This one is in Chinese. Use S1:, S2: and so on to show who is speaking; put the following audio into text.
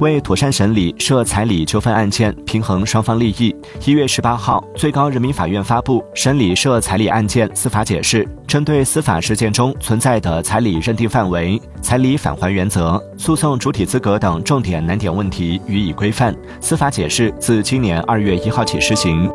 S1: 为妥善审理涉彩礼纠纷案件平衡双方利益一月十八号最高人民法院发布审理涉彩礼案件司法解释针对司法实践中存在的彩礼认定范围彩礼返还原则诉讼主体资格等重点难点问题予以规范。司法解释自今年二月一号起施行。